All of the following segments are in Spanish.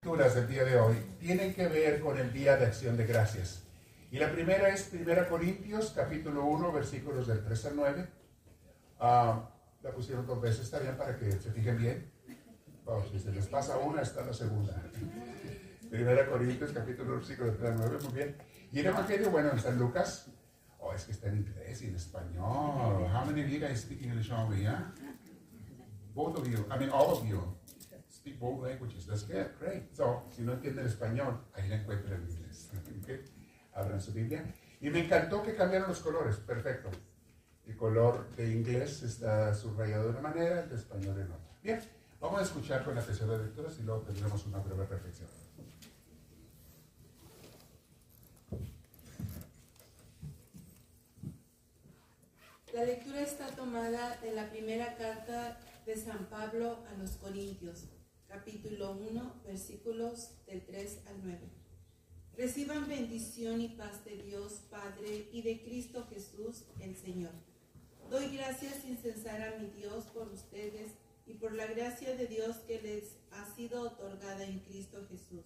lecturas del día de hoy tienen que ver con el Día de Acción de Gracias. Y la primera es 1 Corintios, capítulo 1, versículos del 3 al 9. Ah, la pusieron dos veces, está bien para que se fijen bien. Vamos, si se les pasa una, está la segunda. 1 Corintios, capítulo 1, versículo del 3 al 9, muy bien. Y el Evangelio, bueno, en Lucas. Oh, es que está en inglés y en español. How many of you guys speak English only, yeah? Both of you, I mean all of you both languages. Good, great. So, si no entienden español, ahí la encuentran en inglés. Okay. Abran su Biblia. Y me encantó que cambiaron los colores, perfecto. El color de inglés está subrayado de una manera, el de español en otra. Bien, vamos a escuchar con la atención de lecturas y luego tendremos una breve reflexión. La lectura está tomada de la primera carta de San Pablo a los Corintios, capítulo 1, versículos del 3 al 9. Reciban bendición y paz de Dios Padre y de Cristo Jesús el Señor. Doy gracias sin cesar a mi Dios por ustedes y por la gracia de Dios que les ha sido otorgada en Cristo Jesús,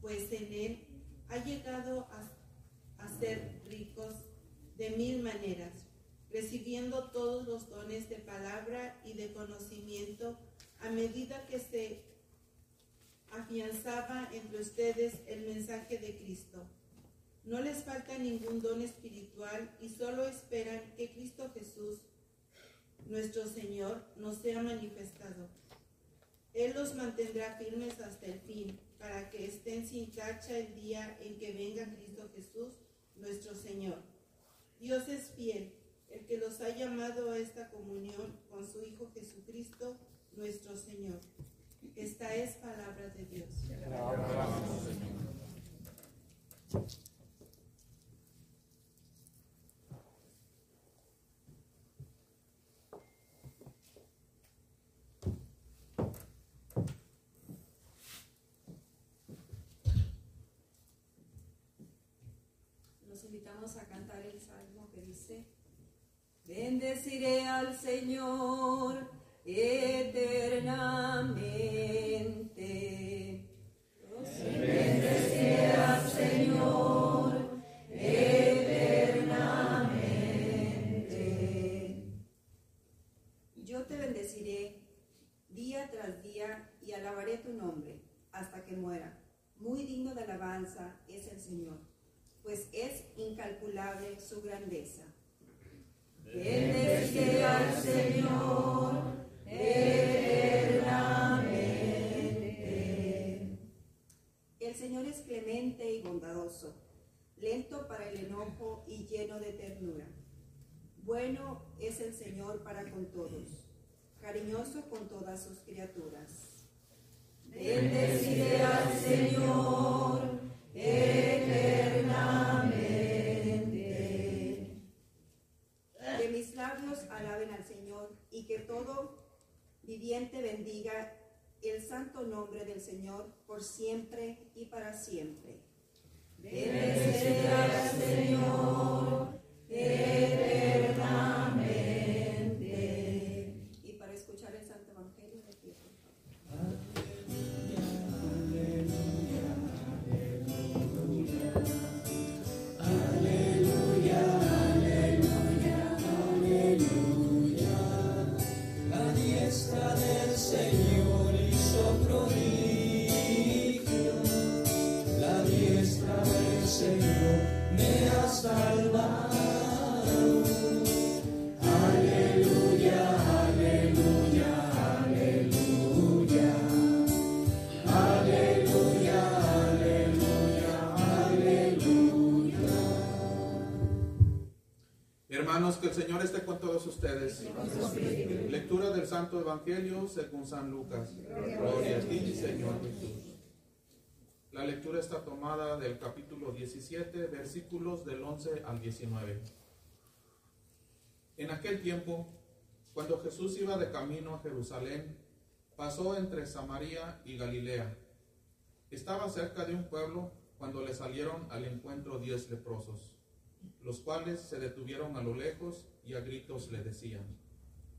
pues en Él ha llegado a, a ser ricos de mil maneras, recibiendo todos los dones de palabra y de conocimiento a medida que se afianzaba entre ustedes el mensaje de Cristo. No les falta ningún don espiritual y solo esperan que Cristo Jesús, nuestro Señor, nos sea manifestado. Él los mantendrá firmes hasta el fin, para que estén sin tacha el día en que venga Cristo Jesús, nuestro Señor. Dios es fiel, el que los ha llamado a esta comunión con su Hijo Jesucristo, nuestro Señor. Esta es palabra de Dios. Nos invitamos a cantar el salmo que dice, Bendeciré al Señor eternamente. Bendeciré al Señor eternamente. Yo te bendeciré día tras día y alabaré tu nombre hasta que muera. Muy digno de alabanza es el Señor, pues es incalculable su grandeza. Bendeciré al Señor eternamente. El Señor es clemente y bondadoso, lento para el enojo y lleno de ternura. Bueno es el Señor para con todos, cariñoso con todas sus criaturas. Bendeciré al Señor nombre del Señor por siempre y para siempre. Señor. Señor esté con todos ustedes. Lectura del Santo Evangelio según San Lucas. Gloria a ti, Señor. La lectura está tomada del capítulo 17, versículos del 11 al 19. En aquel tiempo, cuando Jesús iba de camino a Jerusalén, pasó entre Samaria y Galilea. Estaba cerca de un pueblo cuando le salieron al encuentro diez leprosos los cuales se detuvieron a lo lejos y a gritos le decían,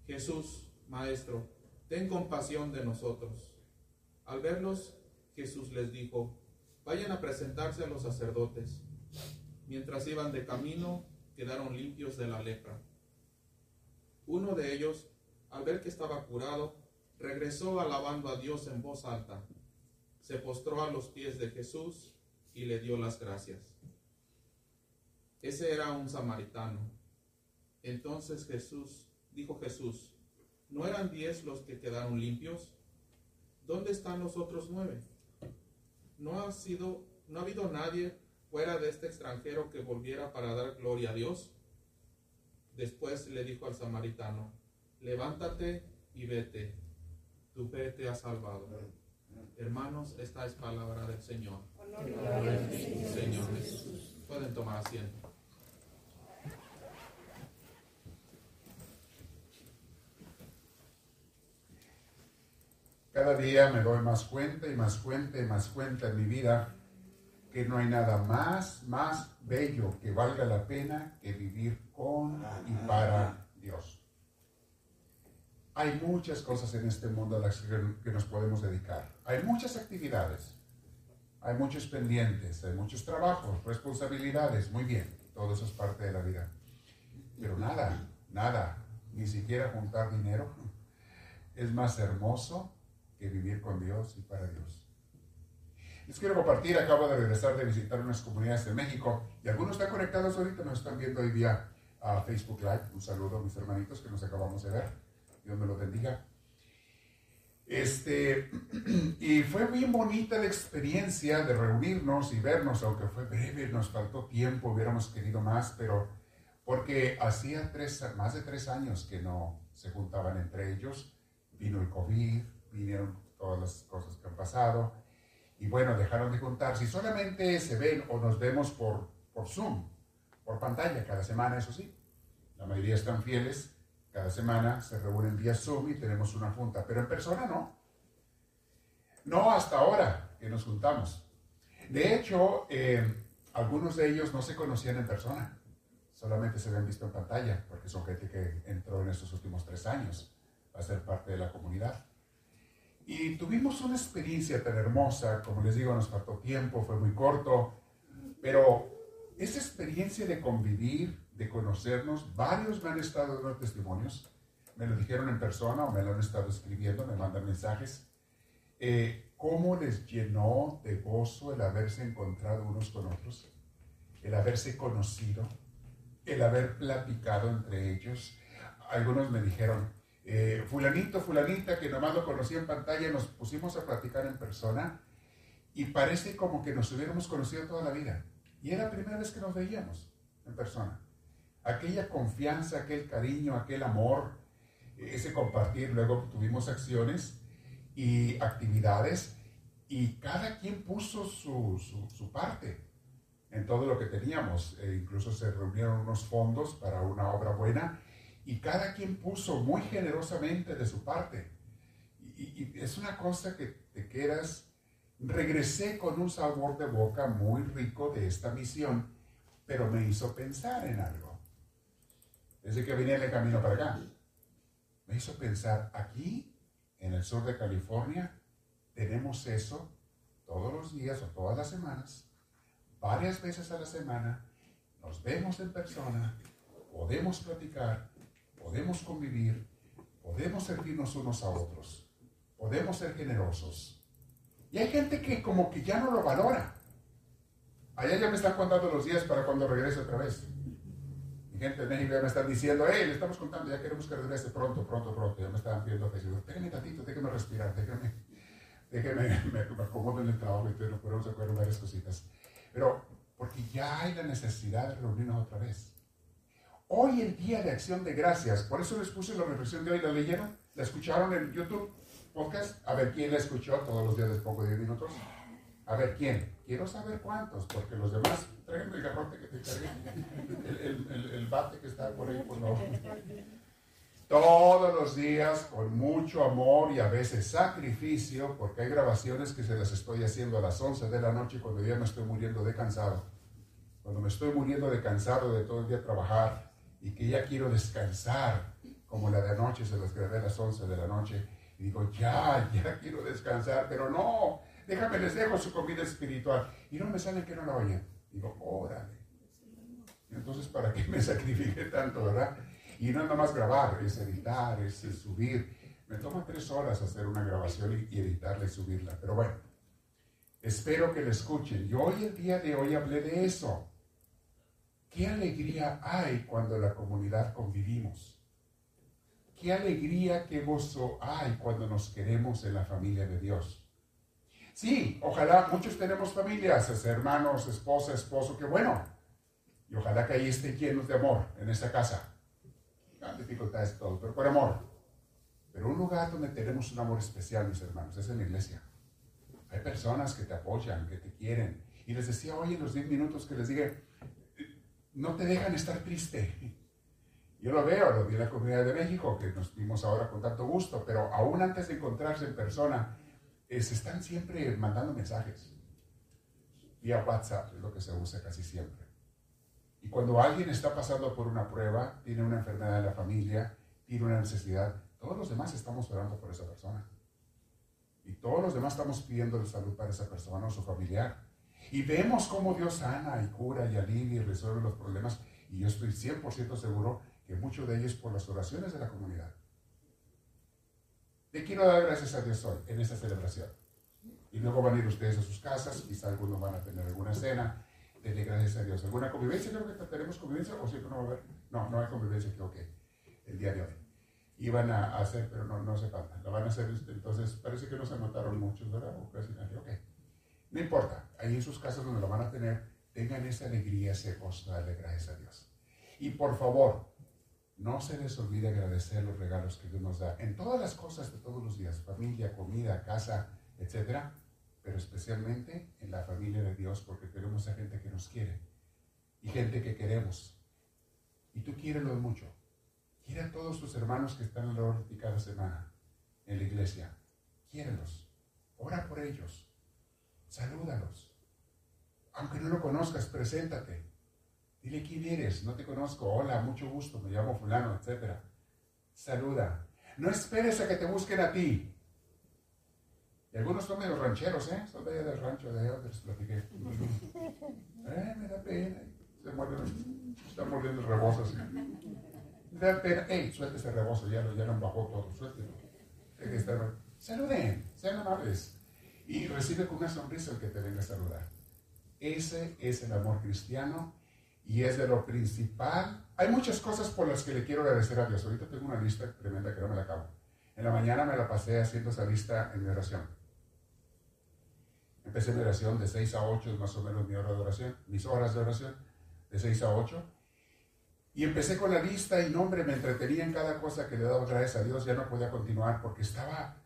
Jesús, Maestro, ten compasión de nosotros. Al verlos, Jesús les dijo, vayan a presentarse a los sacerdotes. Mientras iban de camino, quedaron limpios de la lepra. Uno de ellos, al ver que estaba curado, regresó alabando a Dios en voz alta. Se postró a los pies de Jesús y le dio las gracias. Ese era un samaritano. Entonces Jesús, dijo Jesús, ¿no eran diez los que quedaron limpios? ¿Dónde están los otros nueve? ¿No ha sido, no ha habido nadie fuera de este extranjero que volviera para dar gloria a Dios? Después le dijo al samaritano, levántate y vete, tu fe te ha salvado. Hermanos, esta es palabra del Señor. Señor Jesús. Pueden tomar asiento. Cada día me doy más cuenta y más cuenta y más cuenta en mi vida que no hay nada más, más bello que valga la pena que vivir con y para Dios. Hay muchas cosas en este mundo a las que nos podemos dedicar. Hay muchas actividades. Hay muchos pendientes, hay muchos trabajos, responsabilidades. Muy bien, todo eso es parte de la vida. Pero nada, nada, ni siquiera juntar dinero es más hermoso que vivir con Dios y para Dios. Les quiero compartir, acabo de regresar de visitar unas comunidades de México y algunos están conectados ahorita, nos están viendo hoy día a Facebook Live. Un saludo a mis hermanitos que nos acabamos de ver. Dios me los bendiga. Este, y fue bien bonita la experiencia de reunirnos y vernos, aunque fue breve, nos faltó tiempo, hubiéramos querido más, pero porque hacía tres, más de tres años que no se juntaban entre ellos, vino el COVID, vinieron todas las cosas que han pasado, y bueno, dejaron de juntarse y solamente se ven o nos vemos por, por Zoom, por pantalla, cada semana, eso sí. La mayoría están fieles, cada semana se reúnen vía Zoom y tenemos una junta, pero en persona no. No hasta ahora que nos juntamos. De hecho, eh, algunos de ellos no se conocían en persona, solamente se habían visto en pantalla, porque son gente que entró en estos últimos tres años a ser parte de la comunidad. Y tuvimos una experiencia tan hermosa, como les digo, nos faltó tiempo, fue muy corto, pero esa experiencia de convivir, de conocernos, varios me han estado dando testimonios, me lo dijeron en persona o me lo han estado escribiendo, me mandan mensajes, eh, cómo les llenó de gozo el haberse encontrado unos con otros, el haberse conocido, el haber platicado entre ellos. Algunos me dijeron, eh, fulanito, fulanita, que nomás lo conocí en pantalla, nos pusimos a platicar en persona y parece como que nos hubiéramos conocido toda la vida. Y era la primera vez que nos veíamos en persona. Aquella confianza, aquel cariño, aquel amor, ese compartir. Luego tuvimos acciones y actividades y cada quien puso su, su, parte en todo lo que teníamos. E incluso se reunieron unos fondos para una obra buena y cada quien puso muy generosamente de su parte. Y, es una cosa que te quedas. Regresé con un sabor de boca muy rico de esta misión, pero me hizo pensar en algo. Desde que vine el camino para acá, me hizo pensar, aquí, en el sur de California, tenemos eso todos los días o todas las semanas, varias veces a la semana, nos vemos en persona, podemos platicar, podemos convivir, podemos servirnos unos a otros, podemos ser generosos. Y hay gente que como que ya no lo valora. Allá ya me están contando los días para cuando regrese otra vez. Mi gente de México ya me están diciendo, hey, le estamos contando, ya queremos que regrese pronto, pronto, pronto. Ya me estaban pidiendo que déjenme tantito, déjenme respirar, déjenme, déjenme, me, me acomodo en el trabajo todo, nos podemos acuerdo varias cositas. Pero porque ya hay la necesidad de reunirnos otra vez. Hoy el día de acción de gracias, por eso les puse la reflexión de hoy, ¿la leyeron? ¿La escucharon en YouTube podcast? A ver quién la escuchó, todos los días les pongo 10 minutos. A ver quién, quiero saber cuántos, porque los demás, tráiganme el garrote que te cargué, el, el, bate que está por ahí, por favor. Todos los días, con mucho amor y a veces sacrificio, porque hay grabaciones que se las estoy haciendo a las 11 de la noche cuando ya me estoy muriendo de cansado. Cuando me estoy muriendo de cansado de todo el día trabajar, y que ya quiero descansar, como la de anoche, se los grabé a las 11 de la noche, y digo, ya, ya quiero descansar, pero no, déjame, les dejo su comida espiritual. Y no me salen que no la oyen. Digo, órale. Entonces, ¿para qué me sacrifique tanto, verdad? Y no es nomás grabar, es editar, es, subir. Me toma tres horas hacer una grabación y editarla y subirla. Pero bueno, espero que la escuchen. Yo hoy, el día de hoy, hablé de eso. ¿Qué alegría hay cuando la comunidad convivimos? Qué alegría, qué gozo hay cuando nos queremos en la familia de Dios. Sí, ojalá muchos tenemos familias, hermanos, esposa, esposo, qué bueno. Y ojalá que ahí estén llenos de amor en esa casa. Hay dificultades todo, pero por amor. Pero un lugar donde tenemos un amor especial, mis hermanos, es en la iglesia. Hay personas que te apoyan, que te quieren. Y les decía hoy en los 10 minutos que les dije, no te dejan estar triste. Yo lo veo, lo vi en la comunidad de México, que nos vimos ahora con tanto gusto, pero aún antes de encontrarse en persona, eh, se están siempre mandando mensajes. Vía WhatsApp es lo que se usa casi siempre. Y cuando alguien está pasando por una prueba, tiene una enfermedad en la familia, tiene una necesidad, todos los demás estamos orando por esa persona. Y todos los demás estamos pidiendo salud para esa persona o su familiar. Y vemos cómo Dios sana y cura y alivia y resuelve los problemas. Y yo estoy 100% seguro que muchos de ellos por las oraciones de la comunidad. Le quiero dar gracias a Dios hoy en esta celebración. Y luego van a ir ustedes a sus casas, quizá algunos van a tener alguna cena. Denle gracias a Dios. ¿Alguna convivencia? Creo que tenemos convivencia o siempre no va a haber. No, no hay convivencia, creo que el día de hoy. Iban a hacer, pero no, no se falta. Lo van a hacer, entonces parece que no se anotaron muchos, ¿verdad? O casi nadie. Ok. No importa. Ahí en sus casas donde lo van a tener, tengan esa alegría, ese gozo, darle gracias a Dios. Y por favor, no se les olvide agradecer los regalos que Dios nos da en todas las cosas de todos los días, familia, comida, casa, etcétera, pero especialmente en la familia de Dios, porque tenemos a gente que nos quiere y gente que queremos. Y tú lo mucho. Quiere a todos tus hermanos que están a la cada semana en la iglesia. Quiérelos. Ora por ellos. Salúdalos. Aunque no lo conozcas, preséntate. Dile quién eres, no te conozco, hola, mucho gusto, me llamo fulano, etc. Saluda. No esperes a que te busquen a ti. Y algunos son medio rancheros, ¿eh? Son de allá del rancho, de allá donde les platiqué. eh, me da pena. Se muerden, están mordiendo el rebozo así. Me da pena. ¡Ey, suelte ese rebozo! Ya lo, ya lo bajó todo, suéltelo. Saluden, sean amables. Y recibe con una sonrisa el que te venga a saludar. Ese es el amor cristiano y es de lo principal. Hay muchas cosas por las que le quiero agradecer a Dios. Ahorita tengo una lista tremenda que no me la acabo. En la mañana me la pasé haciendo esa lista en mi oración. Empecé mi oración de 6 a 8, es más o menos mi hora de oración, mis horas de oración, de 6 a 8. Y empecé con la lista y nombre, me entretenía en cada cosa que le daba gracias a Dios. Ya no podía continuar porque estaba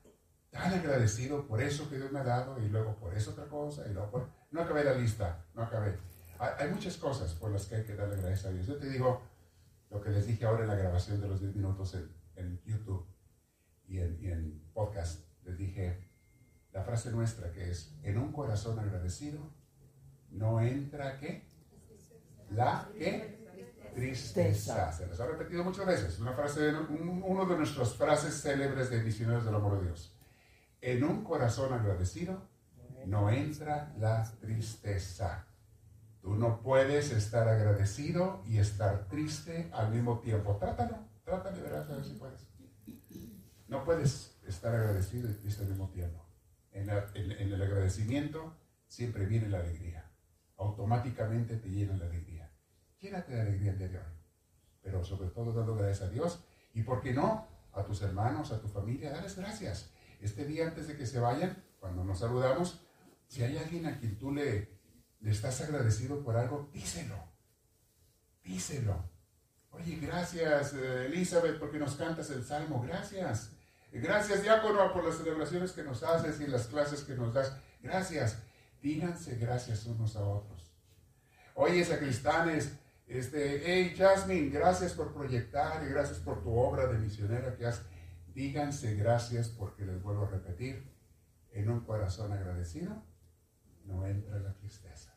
tan agradecido por eso que Dios me ha dado y luego por eso otra cosa y luego por... No acabé la lista, no acabé. Hay muchas cosas por las que hay que darle gracias a Dios. Yo te digo lo que les dije ahora en la grabación de los 10 minutos en, YouTube y en, podcast. Les dije la frase nuestra que es, en un corazón agradecido no entra qué? La qué? Tristeza. Se les ha repetido muchas veces. Una frase, uno de nuestras frases célebres de misioneros del amor de Dios. En un corazón agradecido no entra la tristeza. Tú no puedes estar agradecido y estar triste al mismo tiempo. Trátalo, trátalo verás a ver si puedes. No puedes estar agradecido y triste al mismo tiempo. En, el agradecimiento siempre viene la alegría. Automáticamente te llena la alegría. Llénate de alegría hoy. Pero sobre todo dando gracias a Dios. Y por qué no, a tus hermanos, a tu familia, darles gracias. Este día antes de que se vayan, cuando nos saludamos, si hay alguien a quien tú le estás agradecido por algo, díselo. Díselo. Oye, gracias eh, Elizabeth porque nos cantas el salmo. Gracias. Gracias Diácono por las celebraciones que nos haces y las clases que nos das. Gracias. Díganse gracias unos a otros. Oye, sacristanes, este, hey Jasmine, gracias por proyectar y gracias por tu obra de misionera que has. Díganse gracias porque les vuelvo a repetir, en un corazón agradecido no entra la tristeza.